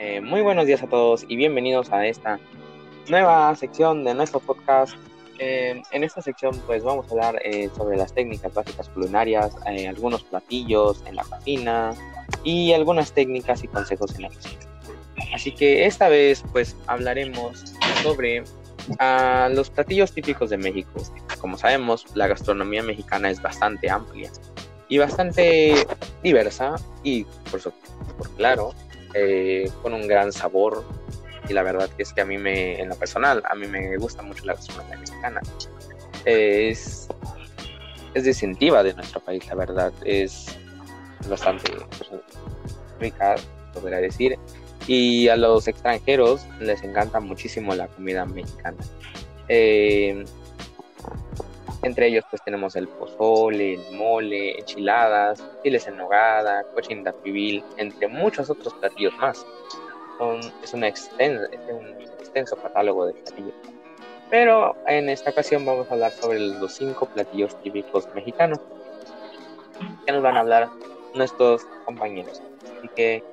Eh, muy buenos días a todos y bienvenidos a esta nueva sección de nuestro podcast. Eh, en esta sección pues vamos a hablar eh, sobre las técnicas básicas culinarias, algunos platillos en la cocina y algunas técnicas y consejos en la cocina. Así que esta vez pues hablaremos sobre ah, los platillos típicos de México. Como sabemos, la gastronomía mexicana es bastante amplia y bastante diversa y por, por claro eh, con un gran sabor y la verdad es que a mí me, en lo personal, a mí me gusta mucho la gastronomía mexicana. Es, es distintiva de nuestro país, la verdad, es bastante rica, podría decir, y a los extranjeros les encanta muchísimo la comida mexicana. Eh, entre ellos pues tenemos el pozole, el mole, enchiladas, chiles en nogada, cochinita pibil, entre muchos otros platillos más. es, un extenso catálogo de platillos. Pero en esta ocasión vamos a hablar sobre los cinco platillos típicos mexicanos que nos van a hablar nuestros compañeros. Así que,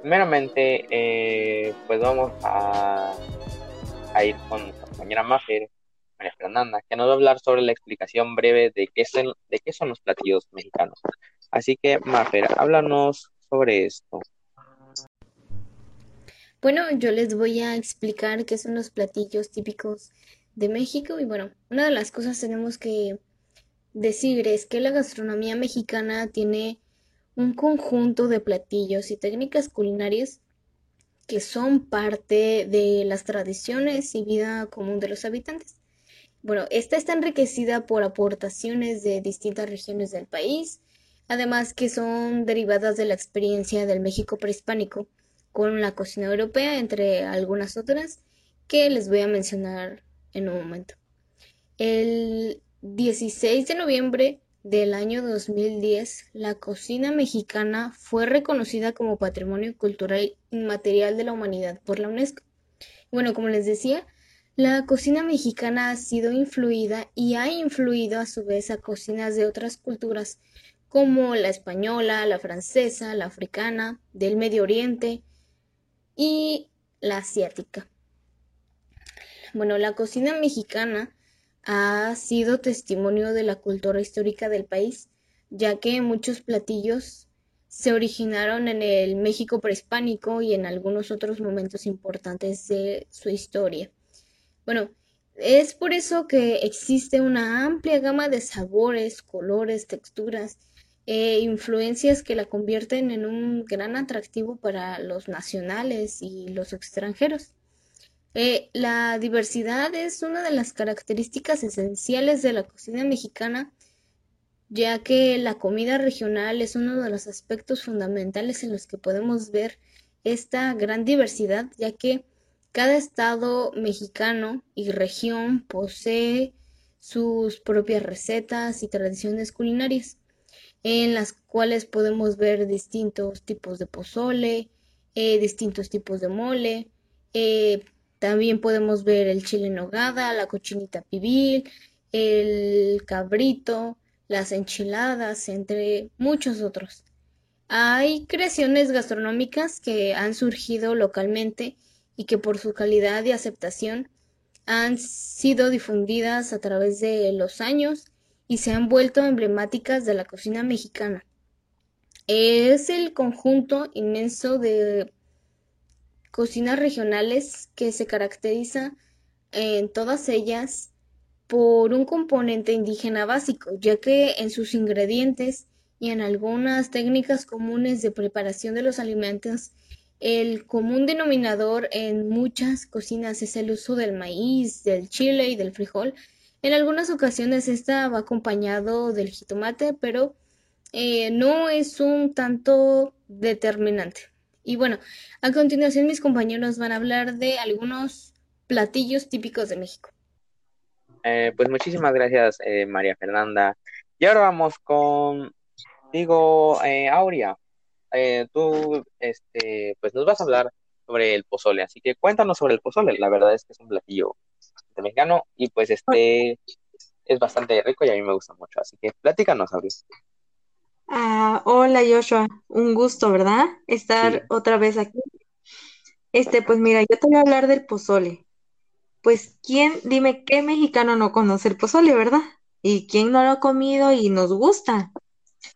primeramente, eh, pues vamos a, a ir con nuestra compañera Maffer María Fernanda, que nos va a hablar sobre la explicación breve de qué son, de qué son los platillos mexicanos. Así que, Mafer, háblanos sobre esto. Bueno, yo les voy a explicar qué son los platillos típicos de México y bueno, una de las cosas tenemos que decir es que la gastronomía mexicana tiene un conjunto de platillos y técnicas culinarias que son parte de las tradiciones y vida común de los habitantes. Bueno, esta está enriquecida por aportaciones de distintas regiones del país, además que son derivadas de la experiencia del México prehispánico con la cocina europea, entre algunas otras que les voy a mencionar en un momento. El 16 de noviembre del año 2010, la cocina mexicana fue reconocida como Patrimonio Cultural Inmaterial de la Humanidad por la UNESCO. Bueno, como les decía, la cocina mexicana ha sido influida y ha influido a su vez a cocinas de otras culturas como la española, la francesa, la africana, del Medio Oriente y la asiática. Bueno, la cocina mexicana ha sido testimonio de la cultura histórica del país, ya que muchos platillos se originaron en el México prehispánico y en algunos otros momentos importantes de su historia. Bueno, es por eso que existe una amplia gama de sabores, colores, texturas e influencias que la convierten en un gran atractivo para los nacionales y los extranjeros. Eh, la diversidad es una de las características esenciales de la cocina mexicana, ya que la comida regional es uno de los aspectos fundamentales en los que podemos ver esta gran diversidad, ya que cada estado mexicano y región posee sus propias recetas y tradiciones culinarias, en las cuales podemos ver distintos tipos de pozole, eh, distintos tipos de mole, eh, también podemos ver el chile nogada, la cochinita pibil, el cabrito, las enchiladas, entre muchos otros. Hay creaciones gastronómicas que han surgido localmente y que por su calidad y aceptación han sido difundidas a través de los años y se han vuelto emblemáticas de la cocina mexicana. Es el conjunto inmenso de cocinas regionales que se caracteriza en todas ellas por un componente indígena básico, ya que en sus ingredientes y en algunas técnicas comunes de preparación de los alimentos el común denominador en muchas cocinas es el uso del maíz, del chile y del frijol. En algunas ocasiones esta va acompañado del jitomate, pero eh, no es un tanto determinante. Y bueno, a continuación mis compañeros van a hablar de algunos platillos típicos de México. Eh, pues muchísimas gracias, eh, María Fernanda. Y ahora vamos con, digo, Aurea eh, tú este, pues nos vas a hablar sobre el pozole, así que cuéntanos sobre el pozole. La verdad es que es un platillo mexicano y pues este es bastante rico y a mí me gusta mucho, así que platícanos, Abril. Ah, hola Joshua, un gusto, ¿verdad? Estar otra vez aquí. Este, pues mira, yo te voy a hablar del pozole. Pues, ¿quién, dime qué mexicano no conoce el pozole, verdad? ¿Y quién no lo ha comido y nos gusta?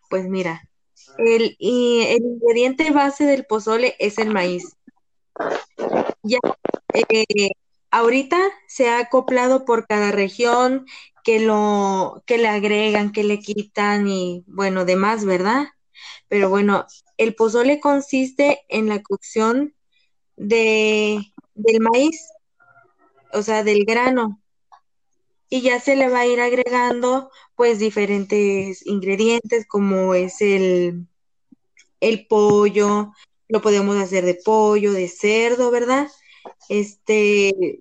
Pues mira, el, el ingrediente base del pozole es el maíz. Ya, eh, ahorita se ha acoplado por cada región que lo, que le agregan, que le quitan y bueno, demás, ¿verdad? Pero bueno, el pozole consiste en la cocción de, del maíz, o sea, del grano. Y ya se le va a ir agregando pues diferentes ingredientes como es el, el pollo, lo podemos hacer de pollo, de cerdo, ¿verdad? Este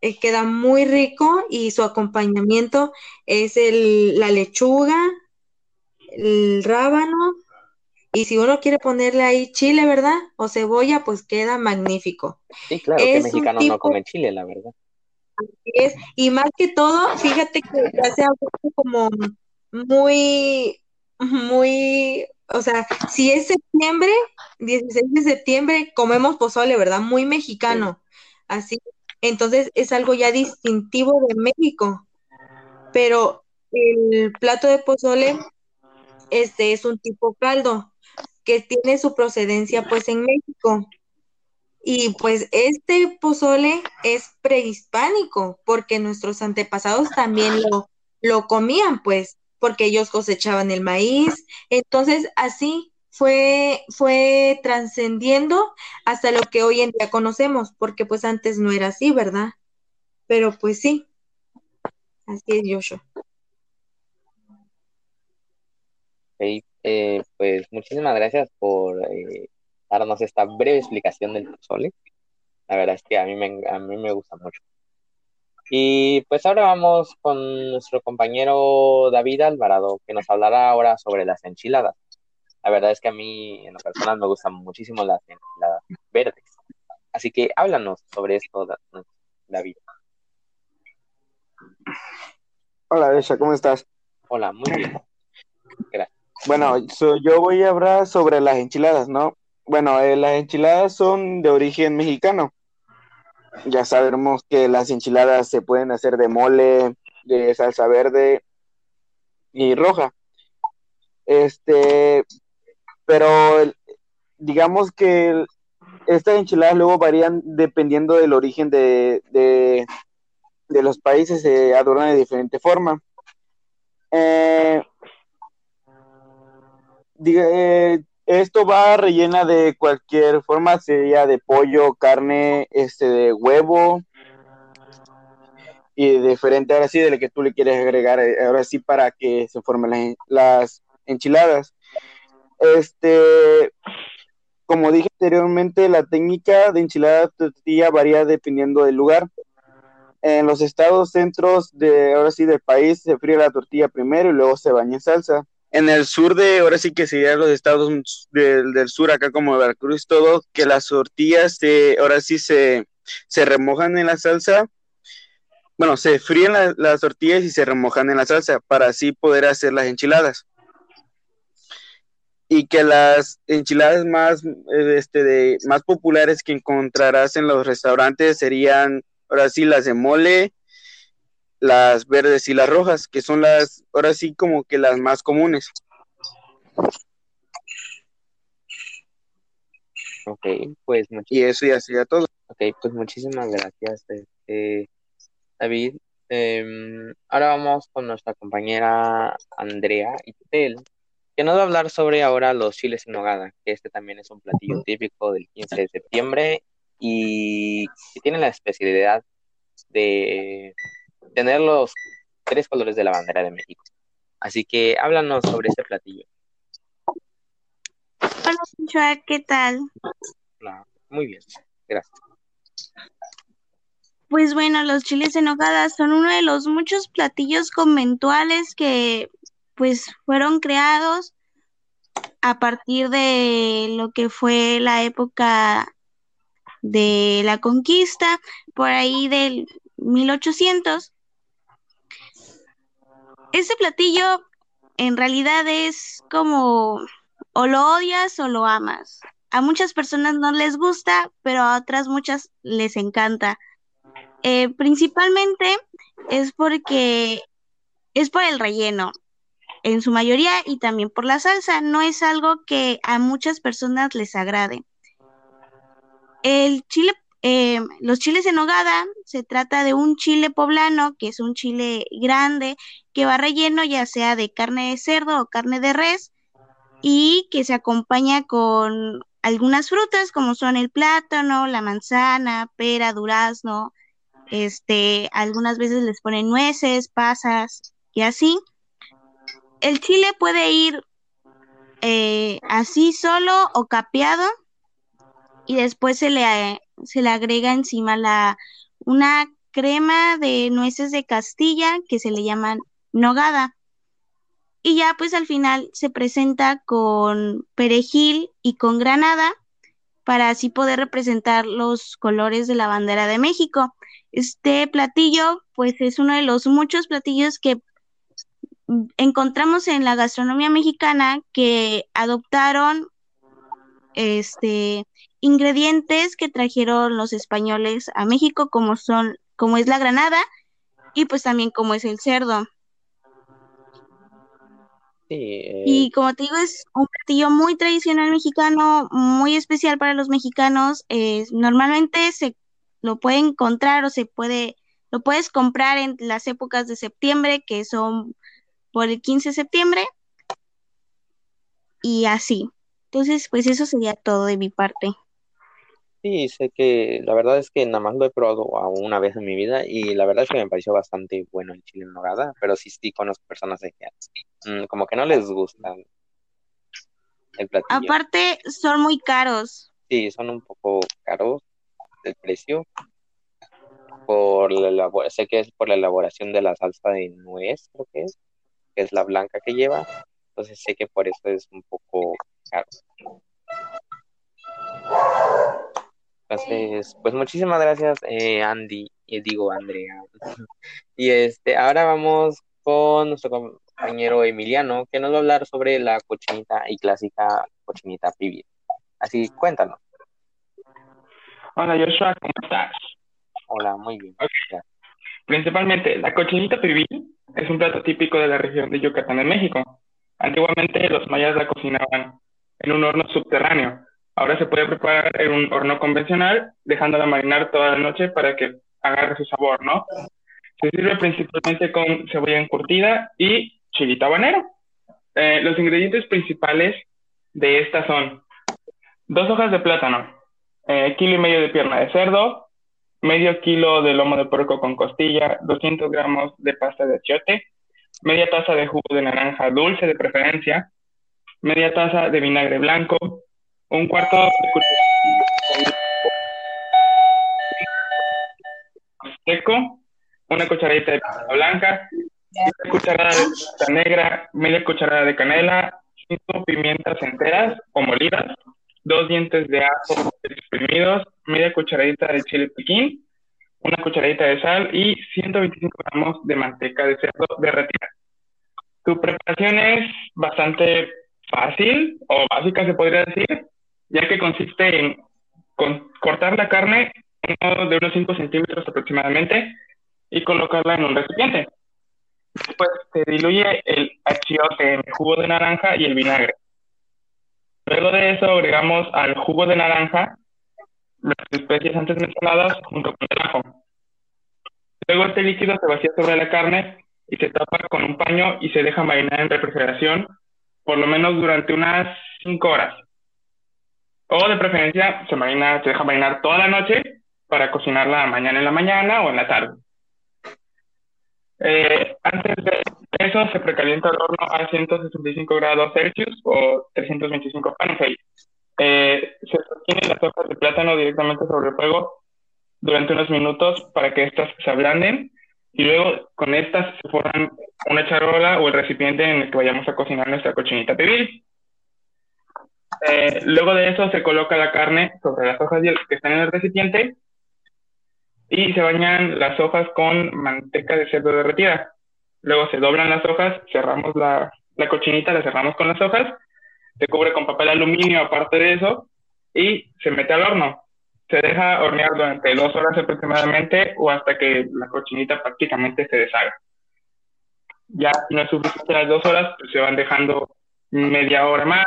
eh, queda muy rico y su acompañamiento es el, la lechuga, el rábano y si uno quiere ponerle ahí chile, ¿verdad? O cebolla, pues queda magnífico. Sí, claro, que mexicanos no comen chile, la verdad. Es. Y más que todo, fíjate que ya se ha como muy, muy, o sea, si es septiembre, 16 de septiembre, comemos pozole, ¿verdad? Muy mexicano. Así, entonces es algo ya distintivo de México. Pero el plato de pozole, este es un tipo caldo que tiene su procedencia pues en México. Y pues este pozole es prehispánico, porque nuestros antepasados también lo, lo comían, pues, porque ellos cosechaban el maíz. Entonces, así fue, fue trascendiendo hasta lo que hoy en día conocemos, porque pues antes no era así, ¿verdad? Pero pues sí, así es Joshua. Eh, pues muchísimas gracias por eh, darnos esta breve explicación del pozole. La verdad es que a mí, me, a mí me gusta mucho. Y pues ahora vamos con nuestro compañero David Alvarado, que nos hablará ahora sobre las enchiladas. La verdad es que a mí, en lo personal, me gustan muchísimo las enchiladas verdes. Así que háblanos sobre esto, David. Hola, Besha, ¿cómo estás? Hola, muy bien. Gracias. Bueno, yo voy a hablar sobre las enchiladas, ¿no? Bueno, eh, las enchiladas son de origen mexicano. Ya sabemos que las enchiladas se pueden hacer de mole, de salsa verde y roja. Este, pero digamos que estas enchiladas luego varían dependiendo del origen de, de, los países, se adornan de diferente forma. Eh, eh, esto va rellena de cualquier forma, sería de pollo, carne, este, de huevo y diferente, ahora sí, de lo que tú le quieres agregar, eh, ahora sí, para que se formen las, enchiladas. Este, como dije anteriormente, la técnica de enchilada tortilla varía dependiendo del lugar. En los estados centros de, ahora sí, del país, se fríe la tortilla primero y luego se baña en salsa en el sur de, ahora sí que serían los estados del, sur, acá como Veracruz, todo, que las tortillas se, ahora sí se, se remojan en la salsa. Bueno, se fríen las tortillas y se remojan en la salsa para así poder hacer las enchiladas. Y que las enchiladas más, este, de, más populares que encontrarás en los restaurantes serían, ahora sí, las de mole, las verdes y las rojas, que son las, ahora sí como que las más comunes. Ok, pues y eso ya sería todo. Ok, pues muchísimas gracias, este, David. Em, ahora vamos con nuestra compañera Andrea Itel, que nos va a hablar sobre ahora los chiles en nogada, que este también es un platillo típico del 15 de septiembre y que tiene la especialidad de tener los tres colores de la bandera de México. Así que háblanos sobre este platillo. Hola, ¿qué tal? muy bien, gracias. Pues bueno, los chiles en son uno de los muchos platillos conventuales que pues fueron creados a partir de lo que fue la época de la conquista, por ahí del 1800. Ese platillo en realidad es como o lo odias o lo amas. a muchas personas no les gusta, pero a otras muchas les encanta. Eh, principalmente es porque es por el relleno, en su mayoría, y también por la salsa. No es algo que a muchas personas les agrade. El chile, eh, los chiles en nogada, se trata de un chile poblano, que es un chile grande, que va relleno ya sea de carne de cerdo o carne de res, y que se acompaña con algunas frutas como son el plátano, la manzana, pera, durazno, este, algunas veces les ponen nueces, pasas y así. El chile puede ir eh, así solo o capeado y después se le, se le agrega encima la, una crema de nueces de Castilla que se le llaman nogada. Y ya pues al final se presenta con perejil y con granada para así poder representar los colores de la bandera de México. Este platillo pues es uno de los muchos platillos que encontramos en la gastronomía mexicana que adoptaron este ingredientes que trajeron los españoles a México como son como es la granada y pues también como es el cerdo. Eh, y como te digo, es un platillo muy tradicional mexicano, muy especial para los mexicanos. normalmente se lo puede encontrar o se puede, lo puedes comprar en las épocas de septiembre, que son por el 15 de septiembre. Y así. Entonces, pues eso sería todo de mi parte. Sí, sé que la verdad es que nada más lo he probado una vez en mi vida y la verdad es que me pareció bastante bueno el chile en nogada, pero sí, sí conozco personas que mm, como que no les gusta el platillo. Aparte, son muy caros. Sí, son un poco caros el precio. Por la sé que es por la elaboración de la salsa de nuez, creo que es, que es la blanca que lleva. Entonces sé que por eso es un poco caro. Entonces, pues muchísimas gracias, eh, Andy, y digo Andrea. y este, ahora vamos con nuestro compañero Emiliano, que nos va a hablar sobre la cochinita y clásica cochinita pibil. Así, cuéntanos. Hola Joshua, ¿cómo estás? Hola, muy bien. Principalmente, la cochinita pibil es un plato típico de la región de Yucatán en México. Antiguamente los mayas la cocinaban en un horno subterráneo, Ahora se puede preparar en un horno convencional, dejándola marinar toda la noche para que agarre su sabor, ¿no? Se sirve principalmente con cebolla encurtida y chilito habanero. Eh, los ingredientes principales de esta son dos hojas de plátano, eh, kilo y medio de pierna de cerdo, medio kilo de lomo de puerco con costilla, 200 gramos de pasta de achiote, media taza de jugo de naranja dulce de preferencia, media taza de vinagre blanco, un cuarto de seco, una cucharadita de pasta blanca, una cucharada de pasta negra, media cucharada de canela, cinco pimientas enteras o molidas, dos dientes de ajo exprimidos, media cucharadita de chile piquín, una cucharadita de sal y 125 gramos de manteca de cerdo derretida. Tu preparación es bastante fácil o básica, se podría decir ya que consiste en cortar la carne de unos 5 centímetros aproximadamente y colocarla en un recipiente. Después se diluye el achiote en el jugo de naranja y el vinagre. Luego de eso agregamos al jugo de naranja las especies antes mencionadas junto con el ajo. Luego este líquido se vacía sobre la carne y se tapa con un paño y se deja marinar en refrigeración por lo menos durante unas 5 horas. O de preferencia se, marina, se deja marinar toda la noche para cocinarla mañana en la mañana o en la tarde. Eh, antes de eso se precalienta el horno a 165 grados Celsius o 325 Fahrenheit. Eh, se sostiene las hojas de plátano directamente sobre el fuego durante unos minutos para que éstas se ablanden y luego con estas se forman una charola o el recipiente en el que vayamos a cocinar nuestra cochinita pibil. Eh, luego de eso se coloca la carne sobre las hojas que están en el recipiente y se bañan las hojas con manteca de cerdo derretida. Luego se doblan las hojas, cerramos la, la cochinita, la cerramos con las hojas, se cubre con papel aluminio aparte de eso y se mete al horno. Se deja hornear durante dos horas aproximadamente o hasta que la cochinita prácticamente se deshaga. Ya no es suficiente las dos horas, pues se van dejando media hora más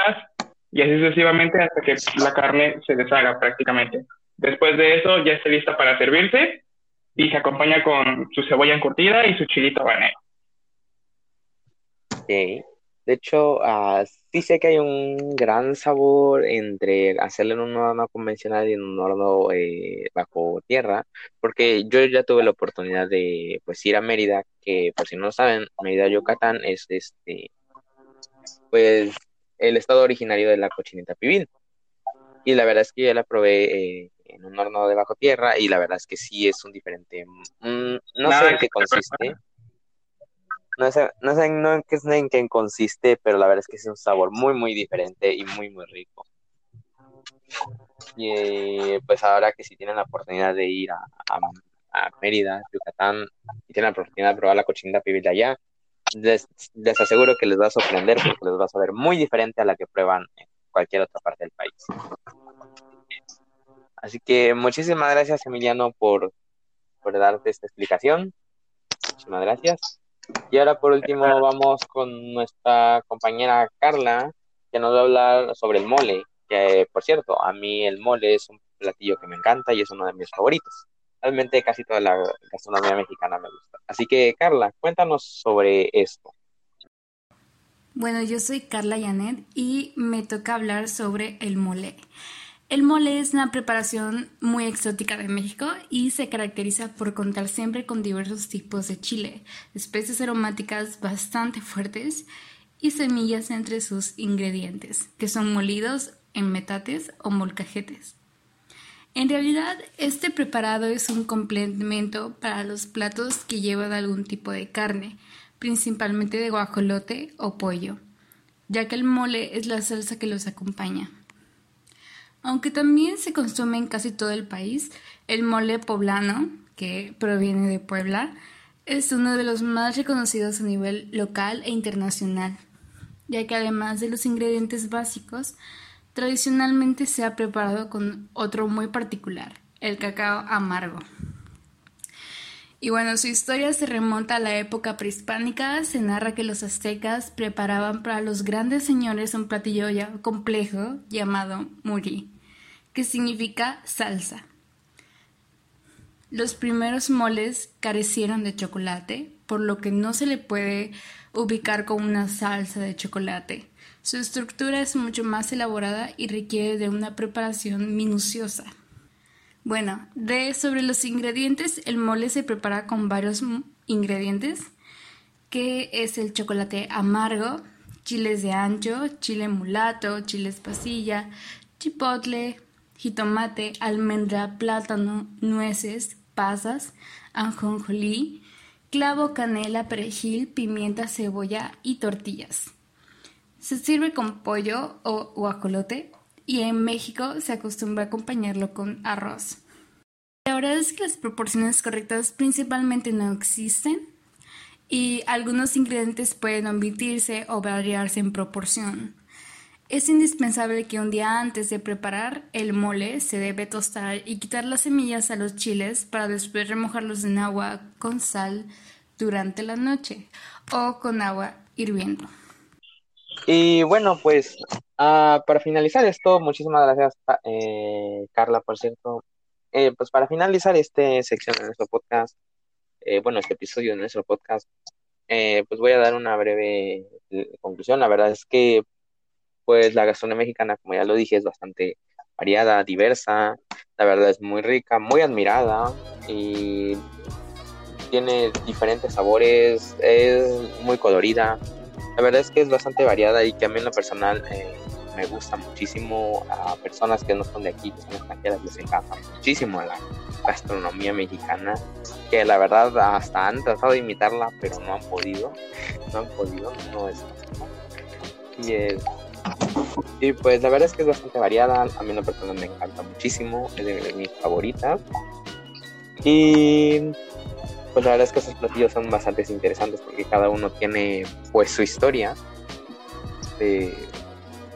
y así sucesivamente hasta que la carne se deshaga prácticamente. Después de eso ya está lista para servirse y se acompaña con su cebolla encurtida y su chilito habanero. Ok. De hecho, uh, sí sé que hay un gran sabor entre hacerlo en un horno convencional y en un horno eh, bajo tierra, porque yo ya tuve la oportunidad de pues ir a Mérida, que por si no lo saben, Mérida, Yucatán es este, pues el estado originario de la cochinita pibil. Y la verdad es que yo la probé eh, en un horno de bajo tierra y la verdad es que sí es un diferente. Mm, no sé en qué consiste. No sé, no sé en qué, en qué consiste, pero la verdad es que es un sabor muy, muy diferente y muy, muy rico. Y pues ahora que si tienen la oportunidad de ir a, a, Mérida, Yucatán, y tienen la oportunidad de probar la cochinita pibil de allá, les, les, aseguro que les va a sorprender porque les va a saber muy diferente a la que prueban en cualquier otra parte del país. Así que muchísimas gracias, Emiliano, por, por darte esta explicación. Muchísimas gracias. Y ahora por último vamos con nuestra compañera Carla, que nos va a hablar sobre el mole, que por cierto, a mí el mole es un platillo que me encanta y es uno de mis favoritos. Realmente casi toda la gastronomía mexicana me gusta. Así que Carla, cuéntanos sobre esto. Bueno, yo soy Carla Yanet y me toca hablar sobre el mole. El mole es una preparación muy exótica de México y se caracteriza por contar siempre con diversos tipos de chile, especies aromáticas bastante fuertes y semillas entre sus ingredientes, que son molidos en metates o molcajetes. En realidad, este preparado es un complemento para los platos que llevan algún tipo de carne, principalmente de guajolote o pollo, ya que el mole es la salsa que los acompaña. Aunque también se consume en casi todo el país, el mole poblano, que proviene de Puebla, es uno de los más reconocidos a nivel local e internacional, ya que además de los ingredientes básicos, tradicionalmente se ha preparado con otro muy particular, el cacao amargo. Y bueno, su historia se remonta a la época prehispánica. Se narra que los aztecas preparaban para los grandes señores un platillo ya complejo llamado muri, que significa salsa. Los primeros moles carecieron de chocolate, por lo que no se le puede ubicar como una salsa de chocolate. Su estructura es mucho más elaborada y requiere de una preparación minuciosa. Bueno, de sobre los ingredientes, el mole se prepara con varios ingredientes, que es el chocolate amargo, chiles de ancho, chile mulato, chiles pasilla, chipotle, jitomate, almendra, plátano, nueces, pasas, anjonjolí, clavo, canela, perejil, pimienta, cebolla y tortillas. Se sirve con pollo o guacolote y en México se acostumbra a acompañarlo con arroz. La verdad es que las proporciones correctas principalmente no existen y algunos ingredientes pueden omitirse o variarse en proporción. Es indispensable que un día antes de preparar el mole se debe tostar y quitar las semillas a los chiles para después remojarlos en agua con sal durante la noche o con agua hirviendo. Y bueno, pues uh, para finalizar esto, muchísimas gracias, eh, Carla, por cierto. Eh, pues para finalizar esta sección de nuestro podcast, eh, bueno, este episodio de nuestro podcast, eh, pues voy a dar una breve conclusión. La verdad es que, pues la gastronomía mexicana, como ya lo dije, es bastante variada, diversa. La verdad es muy rica, muy admirada y tiene diferentes sabores, es muy colorida la verdad es que es bastante variada y que a mí en lo personal eh, me gusta muchísimo a personas que no son de aquí, que son extranjeras, les encanta muchísimo la gastronomía mexicana, que la verdad hasta han tratado de imitarla, pero no han podido, no han podido, no es y, y pues la verdad es que es bastante variada, a mí en lo me encanta muchísimo, es de mis favoritas. Y pues la verdad es que esos platillos son bastante interesantes porque cada uno tiene pues su historia de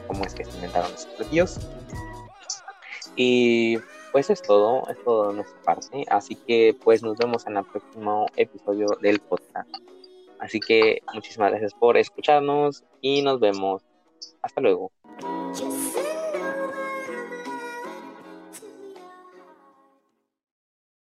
cómo es que se inventaron esos platillos. Y pues es todo, es todo de nuestra parte. Así que pues nos vemos en el próximo episodio del podcast. Así que muchísimas gracias por escucharnos y nos vemos. Hasta luego.